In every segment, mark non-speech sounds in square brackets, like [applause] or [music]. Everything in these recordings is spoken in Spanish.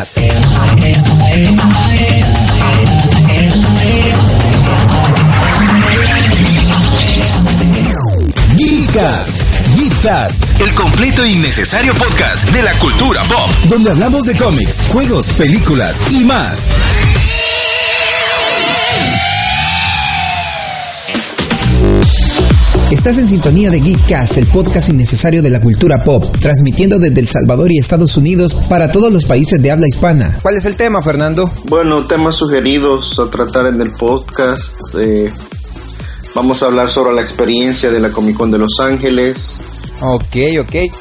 Geekcast. Geekcast. Geekcast. El completo e innecesario podcast de la cultura pop. Donde hablamos de cómics, juegos, películas y más. Estás en sintonía de Geekcast, el podcast innecesario de la cultura pop, transmitiendo desde El Salvador y Estados Unidos para todos los países de habla hispana. ¿Cuál es el tema, Fernando? Bueno, temas sugeridos a tratar en el podcast. Eh, vamos a hablar sobre la experiencia de la Comic Con de Los Ángeles. Ok, ok.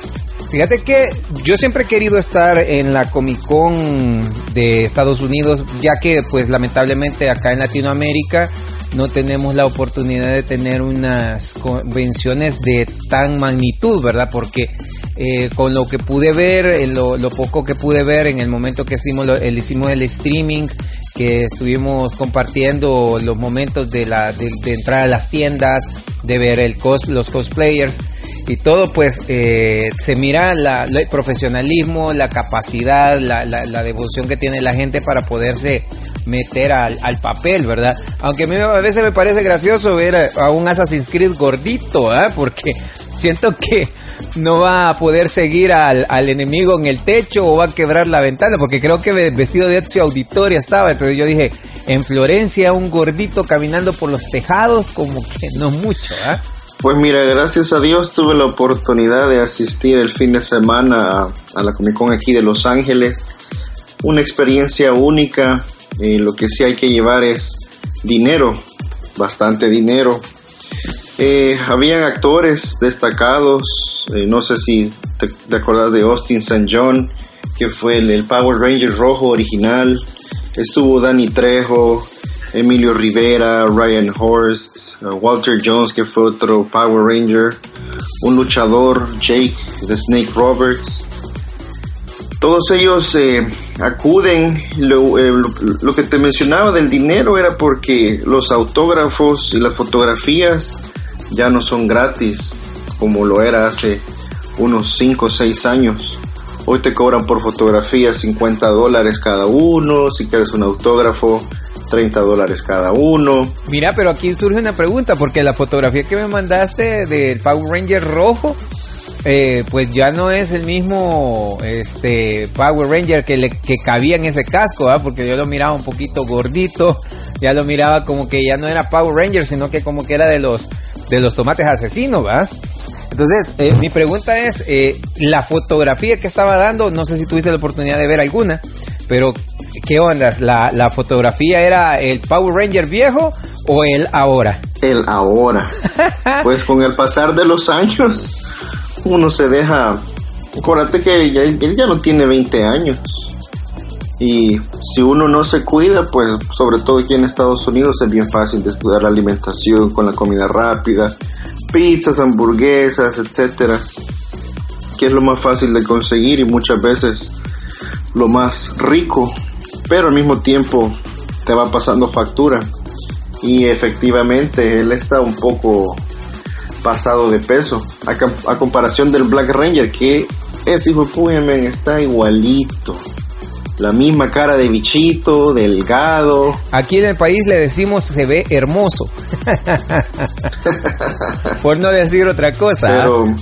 Fíjate que yo siempre he querido estar en la Comic Con de Estados Unidos, ya que pues lamentablemente acá en Latinoamérica no tenemos la oportunidad de tener unas convenciones de tan magnitud, ¿verdad? Porque eh, con lo que pude ver, lo, poco que pude ver en el momento que hicimos, el, hicimos el streaming, que estuvimos compartiendo los momentos de, la, de, entrar a las tiendas, de ver el los cosplayers y todo, pues eh, se mira el profesionalismo, la capacidad, la devoción que tiene la gente para poderse meter al, al papel, ¿verdad? Aunque a mí a veces me parece gracioso ver a, un Assassin's Creed gordito, ¿eh? Porque [laughs] siento que no va a poder seguir al, al, enemigo en el techo o va a quebrar la ventana, porque creo que vestido de Ezio Auditoria estaba, entonces yo dije, en Florencia un gordito caminando por los tejados, como que no mucho, ¿eh? Pues mira, gracias a Dios tuve la oportunidad de asistir el fin de semana a, a la Comic Con aquí de Los Ángeles. Una experiencia única, eh, lo que sí hay que llevar es dinero, bastante dinero. Eh, habían actores destacados, eh, no sé si te, acordás de Austin St. John, que fue el, Power Ranger rojo original. Estuvo Danny Trejo, Emilio Rivera, Ryan Horst, Walter Jones, que fue otro Power Ranger, un luchador, Jake, The Snake Roberts, todos ellos eh, acuden, eh, lo, que te mencionaba del dinero era porque los autógrafos y las fotografías ya no son gratis como lo era hace unos 5 o 6 años. Hoy te cobran por fotografía 50 dólares cada uno, si quieres un autógrafo 30 dólares cada uno. Mira, pero aquí surge una pregunta, porque la fotografía que me mandaste del Power Ranger rojo eh, pues ya no es el mismo este Power Ranger que le que cabía en ese casco, porque yo lo miraba un poquito gordito, ya lo miraba como que ya no era Power Ranger, sino que como que era de los de los tomates asesinos, ¿va? Entonces, eh, mi pregunta es, eh, la fotografía que estaba dando, no sé si tuviste la oportunidad de ver alguna, pero ¿qué ondas? ¿La, la fotografía era el Power Ranger viejo o el ahora? El ahora. [laughs] pues con el pasar de los años, uno se deja. Acuérdate que él ya no tiene 20 años. Y si uno no se cuida, pues sobre todo aquí en Estados Unidos es bien fácil descuidar la alimentación con la comida rápida, pizzas, hamburguesas, etcétera, que es lo más fácil de conseguir y muchas veces lo más rico, pero al mismo tiempo te va pasando factura. Y efectivamente él está un poco pasado de peso. A, comparación del Black Ranger, que ese hijo de está igualito. La misma cara de bichito, delgado. Aquí en el país le decimos se ve hermoso. [laughs] Por no decir otra cosa. ¿ah? Pero,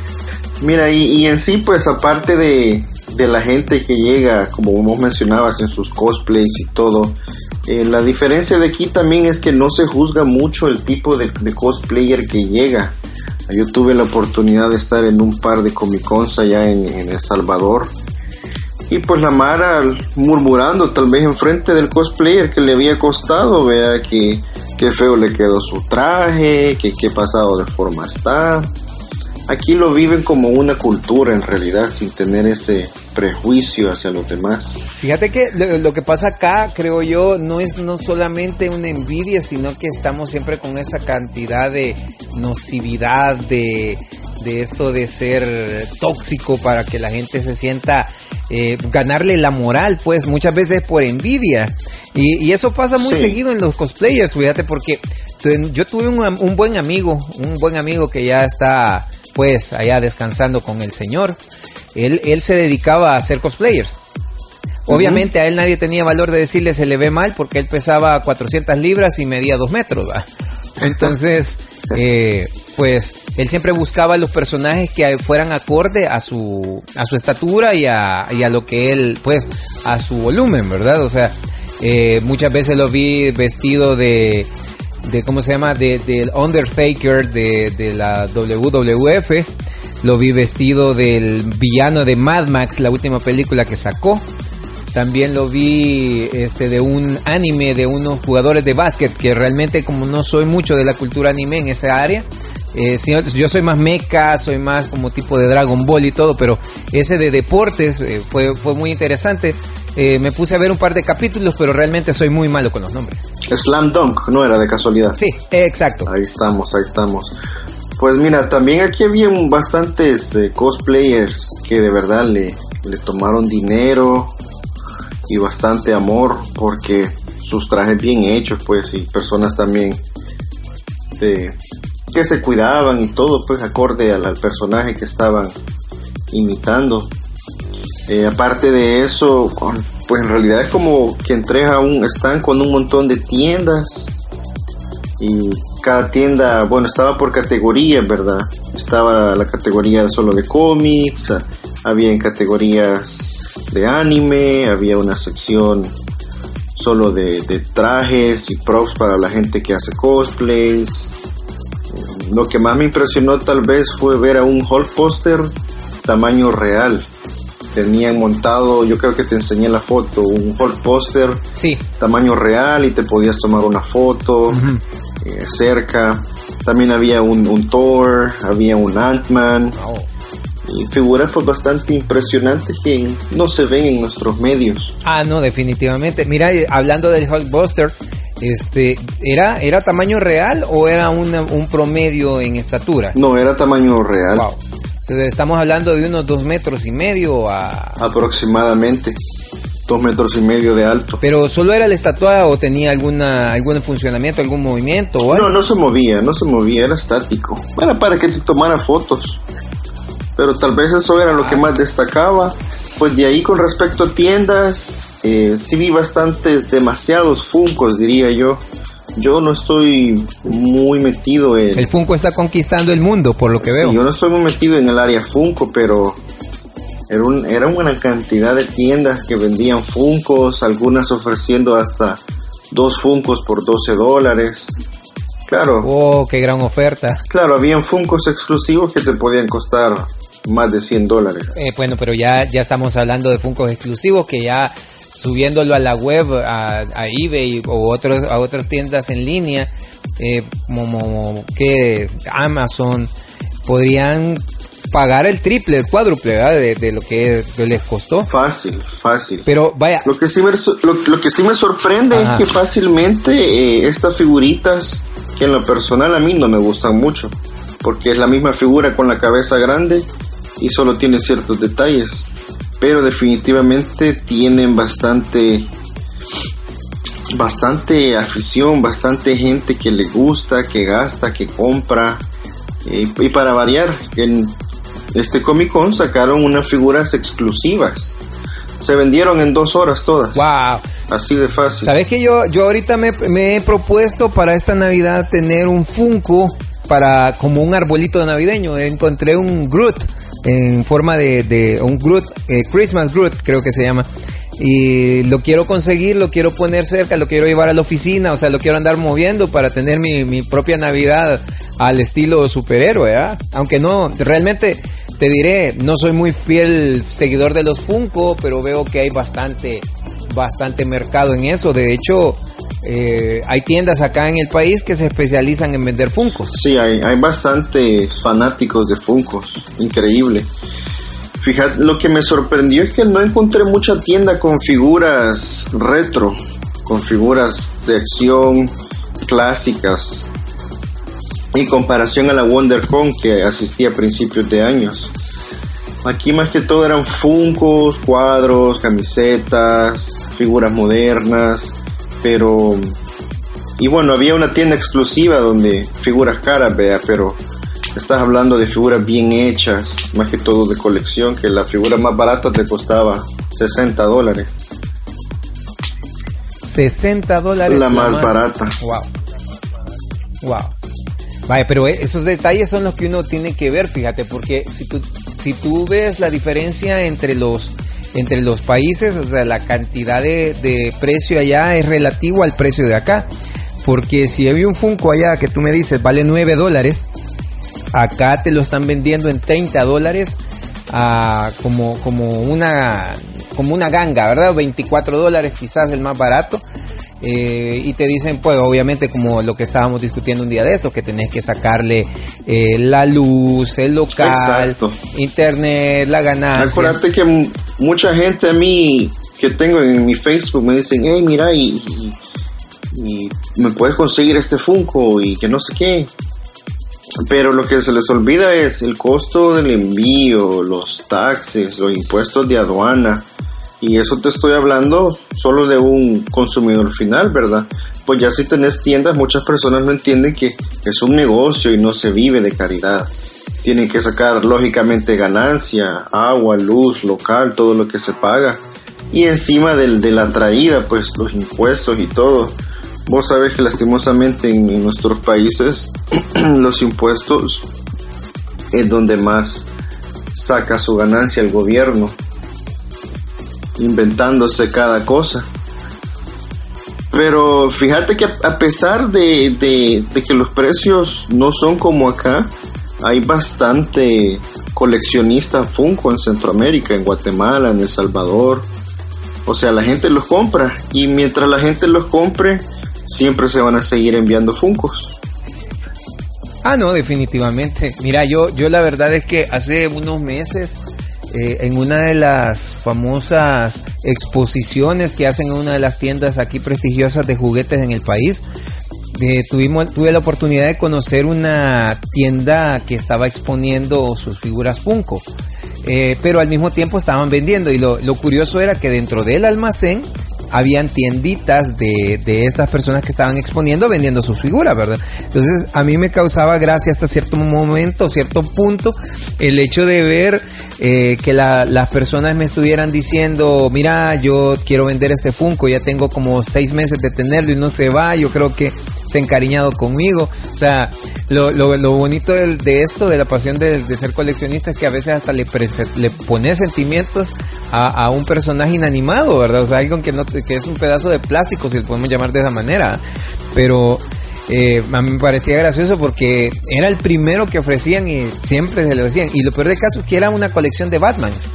mira, y, en sí, pues aparte de, de la gente que llega, como vos mencionabas, en sus cosplays y todo, eh, la diferencia de aquí también es que no se juzga mucho el tipo de, de cosplayer que llega. Yo tuve la oportunidad de estar en un par de Comic Cons allá en, El Salvador. Y pues la Mara murmurando tal vez enfrente del cosplayer que le había costado, vea que, qué feo le quedó su traje, que qué pasado de forma está. Aquí lo viven como una cultura en realidad, sin tener ese prejuicio hacia los demás. Fíjate que lo, que pasa acá, creo yo, no es no solamente una envidia, sino que estamos siempre con esa cantidad de nocividad, de, esto de ser tóxico para que la gente se sienta, eh, ganarle la moral, pues muchas veces por envidia. Y, eso pasa muy seguido en los cosplayers, fíjate, porque yo tuve un, un buen amigo, un buen amigo que ya está pues allá descansando con el Señor él, él se dedicaba a hacer cosplayers. Obviamente a él nadie tenía valor de decirle se le ve mal porque él pesaba 400 libras y medía 2 metros, ¿va? [laughs] Entonces, eh, pues él siempre buscaba los personajes que fueran acorde a su, a su estatura y a, y a lo que él, pues, a su volumen, ¿verdad? O sea, eh, muchas veces lo vi vestido de, de ¿cómo se llama? De, del Undertaker de, de la WWF. Lo vi vestido del villano de Mad Max, la última película que sacó. También lo vi este de un anime de unos jugadores de básquet que realmente como no soy mucho de la cultura anime en esa área, eh, yo soy más mecha, soy más como tipo de Dragon Ball y todo, pero ese de deportes eh, fue, fue muy interesante. Eh, me puse a ver un par de capítulos, pero realmente soy muy malo con los nombres. Slam Dunk, no era de casualidad. Sí, exacto. Ahí estamos, ahí estamos. Pues mira, también aquí había bastantes cosplayers que de verdad le, le tomaron dinero y bastante amor porque sus trajes bien hechos, pues, y personas también de, que se cuidaban y todo, pues, acorde al, personaje que estaban imitando. Eh, aparte de eso, pues en realidad es como que entré a un stand con un montón de tiendas y cada tienda, bueno, estaba por categorías, ¿verdad? Estaba la categoría solo de cómics, había en categorías de anime, había una sección solo de, trajes y props para la gente que hace cosplays. Lo que más me impresionó tal vez fue ver a un Hulk poster tamaño real. Tenían montado, yo creo que te enseñé la foto, un Hulk poster sí. tamaño real y te podías tomar una foto eh, cerca. También había un, Thor, había un Ant-Man y figuras pues bastante impresionantes que no se ven en nuestros medios. Ah, no, definitivamente. Mira, hablando del Hulkbuster, este, ¿era, ¿era tamaño real o era un promedio en estatura? No, era tamaño real. Wow. Estamos hablando de unos dos metros y medio a... Aproximadamente. Dos metros y medio de alto. ¿Pero solo era la estatua o tenía alguna algún funcionamiento, algún movimiento? O No, no se movía, no se movía, era estático. Era para que te tomara fotos pero tal vez eso era lo que más destacaba. Pues de ahí con respecto a tiendas, eh, sí vi bastantes, demasiados Funcos, diría yo. Yo no estoy muy metido en... El Funko está conquistando el mundo, por lo que veo. Yo no estoy muy metido en el área Funko, pero era, un, era una cantidad de tiendas que vendían Funcos, algunas ofreciendo hasta dos Funcos por 12 dólares. Claro. Oh, qué gran oferta. Claro, habían Funcos exclusivos que te podían costar más de 100 dólares. Eh, bueno, pero ya, ya estamos hablando de Funkos exclusivos que ya subiéndolo a la web, a, eBay o otros, a otras tiendas en línea, eh, como, que Amazon, podrían pagar el triple, el cuádruple de, lo que les costó. Fácil, fácil. Pero vaya. Lo que sí me, lo, que sí me sorprende es que fácilmente eh, estas figuritas, que en lo personal a mí no me gustan mucho, porque es la misma figura con la cabeza grande y solo tiene ciertos detalles, pero definitivamente tienen bastante bastante afición, bastante gente que le gusta, que gasta, que compra. y para variar, en este Comic Con sacaron unas figuras exclusivas. Se vendieron en dos horas todas. ¡Wow! Así de fácil. ¿Sabes que yo, yo ahorita me, me, he propuesto para esta Navidad tener un Funko para como un arbolito navideño? Encontré un Groot en forma de, un Groot, eh, Christmas Groot creo que se llama. Y lo quiero conseguir, lo quiero poner cerca, lo quiero llevar a la oficina, o sea, lo quiero andar moviendo para tener mi, propia Navidad al estilo superhéroe, ¿ah? Aunque no, realmente te diré, no soy muy fiel seguidor de los Funko, pero veo que hay bastante, bastante mercado en eso. De hecho, eh, hay tiendas acá en el país que se especializan en vender Funcos. Sí, hay, hay bastantes fanáticos de Funcos, increíble. Fíjate, lo que me sorprendió es que no encontré mucha tienda con figuras retro, con figuras de acción clásicas, en comparación a la WonderCon que asistí a principios de años. Aquí más que todo eran funcos, cuadros, camisetas, figuras modernas pero y bueno, había una tienda exclusiva donde figuras caras, vea, pero estás hablando de figuras bien hechas, más que todo de colección, que la figura más barata te costaba 60 dólares. 60 dólares. La, más, barata. Wow. Wow. Vaya, pero esos detalles son los que uno tiene que ver, fíjate, porque si tú, si tú ves la diferencia entre los, entre los países, o sea, la cantidad de, de precio allá es relativo al precio de acá. Porque si hay un Funko allá que tú me dices vale 9 dólares, acá te lo están vendiendo en 30 dólares como, como, una, como una ganga, ¿verdad? 24 dólares quizás el más barato. Eh, y te dicen, pues obviamente como lo que estábamos discutiendo un día de esto, que tenés que sacarle eh, la luz, el local, internet, la ganancia. Acuérdate que mucha gente a mí que tengo en mi Facebook me dicen, hey, mira, y, y me puedes conseguir este Funko y que no sé qué. Pero lo que se les olvida es el costo del envío, los taxes, los impuestos de aduana. Y eso te estoy hablando solo de un consumidor final, ¿verdad? Pues ya si tenés tiendas, muchas personas no entienden que es un negocio y no se vive de caridad. Tienen que sacar lógicamente ganancia, agua, luz, local, todo lo que se paga. Y encima del, de la traída, pues los impuestos y todo. Vos sabés que lastimosamente en, nuestros países [clears throat] los impuestos es donde más saca su ganancia el gobierno, inventándose cada cosa. Pero fíjate que a pesar de, de, que los precios no son como acá, hay bastante coleccionista Funko en Centroamérica, en Guatemala, en El Salvador. O sea, la gente los compra y mientras la gente los compre, siempre se van a seguir enviando Funcos. Ah, no, definitivamente. Mira, yo, yo la verdad es que hace unos meses, eh, en una de las famosas exposiciones que hacen en una de las tiendas aquí prestigiosas de juguetes en el país, eh, tuvimos, tuve la oportunidad de conocer una tienda que estaba exponiendo sus figuras Funko. Eh, pero al mismo tiempo estaban vendiendo y lo, lo curioso era que dentro del almacén habían tienditas de, de, estas personas que estaban exponiendo vendiendo sus figuras, ¿verdad? Entonces a mí me causaba gracia hasta cierto momento, cierto punto, el hecho de ver eh, que las personas me estuvieran diciendo, mira, yo quiero vender este Funko, ya tengo como seis meses de tenerlo y no se va, yo creo que se ha encariñado conmigo. O sea, lo, lo, bonito de, esto, de la pasión de, ser coleccionista, es que a veces hasta le, le pones sentimientos a, un personaje inanimado, ¿verdad? O sea, algo que, no, que es un pedazo de plástico, si lo podemos llamar de esa manera. Pero eh, a mí me parecía gracioso porque era el primero que ofrecían y siempre se lo decían. Y lo peor de caso es que era una colección de Batmans.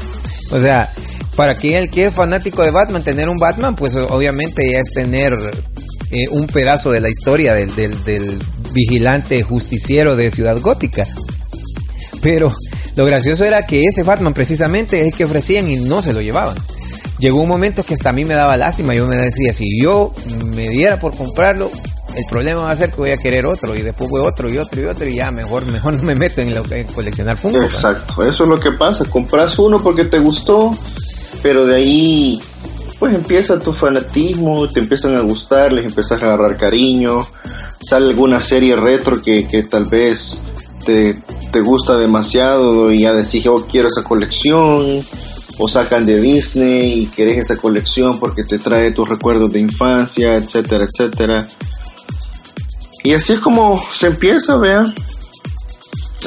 O sea, para quien el que es fanático de Batman, tener un Batman, pues obviamente ya es tener eh, un pedazo de la historia del, del, vigilante justiciero de Ciudad Gótica. Pero lo gracioso era que ese Batman precisamente es el que ofrecían y no se lo llevaban. Llegó un momento que hasta a mí me daba lástima. Yo me decía, si yo me diera por comprarlo, el problema va a ser que voy a querer otro y después voy otro y otro y otro y ya mejor mejor no me meto en, coleccionar Funko. Exacto, eso es lo que pasa. Compras uno porque te gustó, pero de ahí pues empieza tu fanatismo, te empiezan a gustar, les empiezas a agarrar cariño, sale alguna serie retro que, tal vez te, gusta demasiado y ya decís, oh, quiero esa colección, o sacan de Disney y querés esa colección porque te trae tus recuerdos de infancia, etcétera, etcétera. Y así es como se empieza, vean.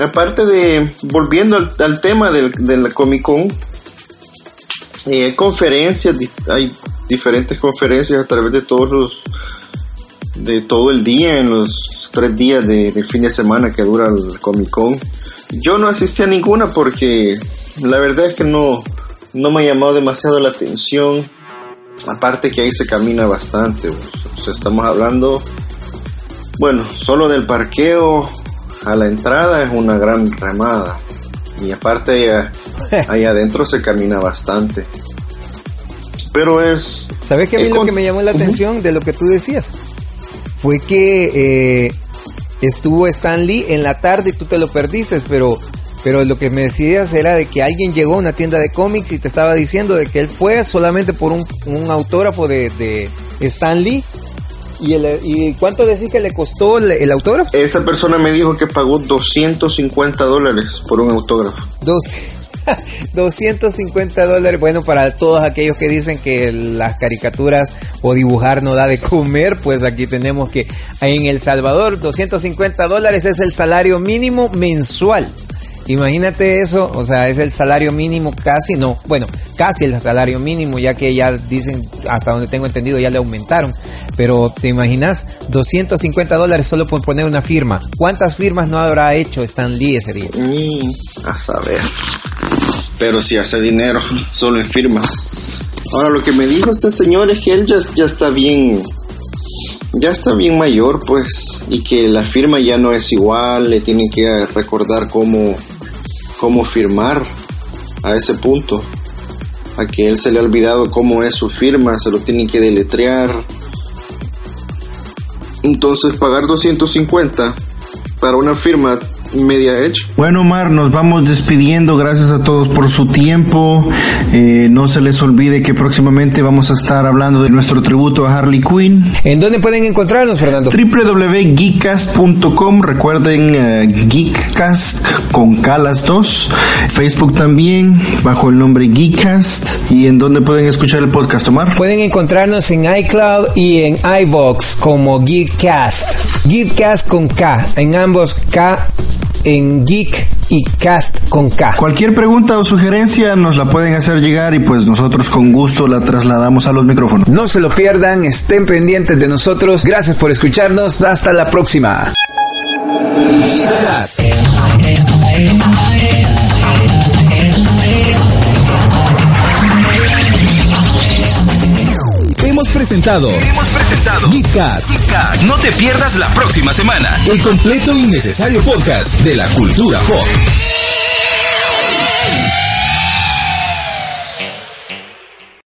Aparte de, volviendo al, tema del, de la Comic Con, hay conferencias, hay diferentes conferencias a través de todos los, de todo el día, en los tres días de, fin de semana que dura el Comic Con. Yo no asistí a ninguna porque la verdad es que no, no me ha llamado demasiado la atención. Aparte que ahí se camina bastante. estamos hablando, bueno, solo del parqueo a la entrada es una gran remada. Y aparte [laughs] ahí adentro se camina bastante. Pero es... ¿Sabes qué a mí lo que me llamó la atención de lo que tú decías? Fue que eh, estuvo Stan Lee en la tarde y tú te lo perdiste, pero, pero lo que me decías era de que alguien llegó a una tienda de cómics y te estaba diciendo de que él fue solamente por un, autógrafo de, de Stan Lee ¿Y, ¿Y cuánto decís que le costó el, autógrafo? Esta persona me dijo que pagó 250 dólares por un autógrafo. 12. [laughs] 250 dólares. Bueno, para todos aquellos que dicen que las caricaturas o dibujar no da de comer, pues aquí tenemos que en El Salvador 250 dólares es el salario mínimo mensual. Imagínate eso, o sea, es el salario mínimo casi, no, bueno, casi el salario mínimo, ya que ya dicen, hasta donde tengo entendido, ya le aumentaron. Pero te imaginas, 250 dólares solo por poner una firma. ¿Cuántas firmas no habrá hecho Stan Lee ese día? A saber. Pero si hace dinero, solo en firmas. Ahora, lo que me dijo este señor es que él ya, ya está bien ya está bien mayor, pues, y que la firma ya no es igual, le tienen que recordar cómo, cómo firmar a ese punto. A que él se le ha olvidado cómo es su firma, se lo tienen que deletrear. Entonces pagar 250 para una firma media hecho. Bueno, Omar, nos vamos despidiendo. Gracias a todos por su tiempo. Eh, no se les olvide que próximamente vamos a estar hablando de nuestro tributo a Harley Quinn. ¿En dónde pueden encontrarnos, Fernando? www.geekcast.com. Recuerden uh, Geekcast con Calas 2. Facebook también, bajo el nombre Geekcast. ¿Y en dónde pueden escuchar el podcast, Omar? Pueden encontrarnos en iCloud y en iBox como Geekcast. Geekcast con K. En ambos K en Geek y Cast con K. Cualquier pregunta o sugerencia nos la pueden hacer llegar y pues nosotros con gusto la trasladamos a los micrófonos. No se lo pierdan, estén pendientes de nosotros. Gracias por escucharnos. Hasta la próxima. Presentado, Hemos presentado Geekcast. No te pierdas la próxima semana el completo y necesario podcast de la cultura pop.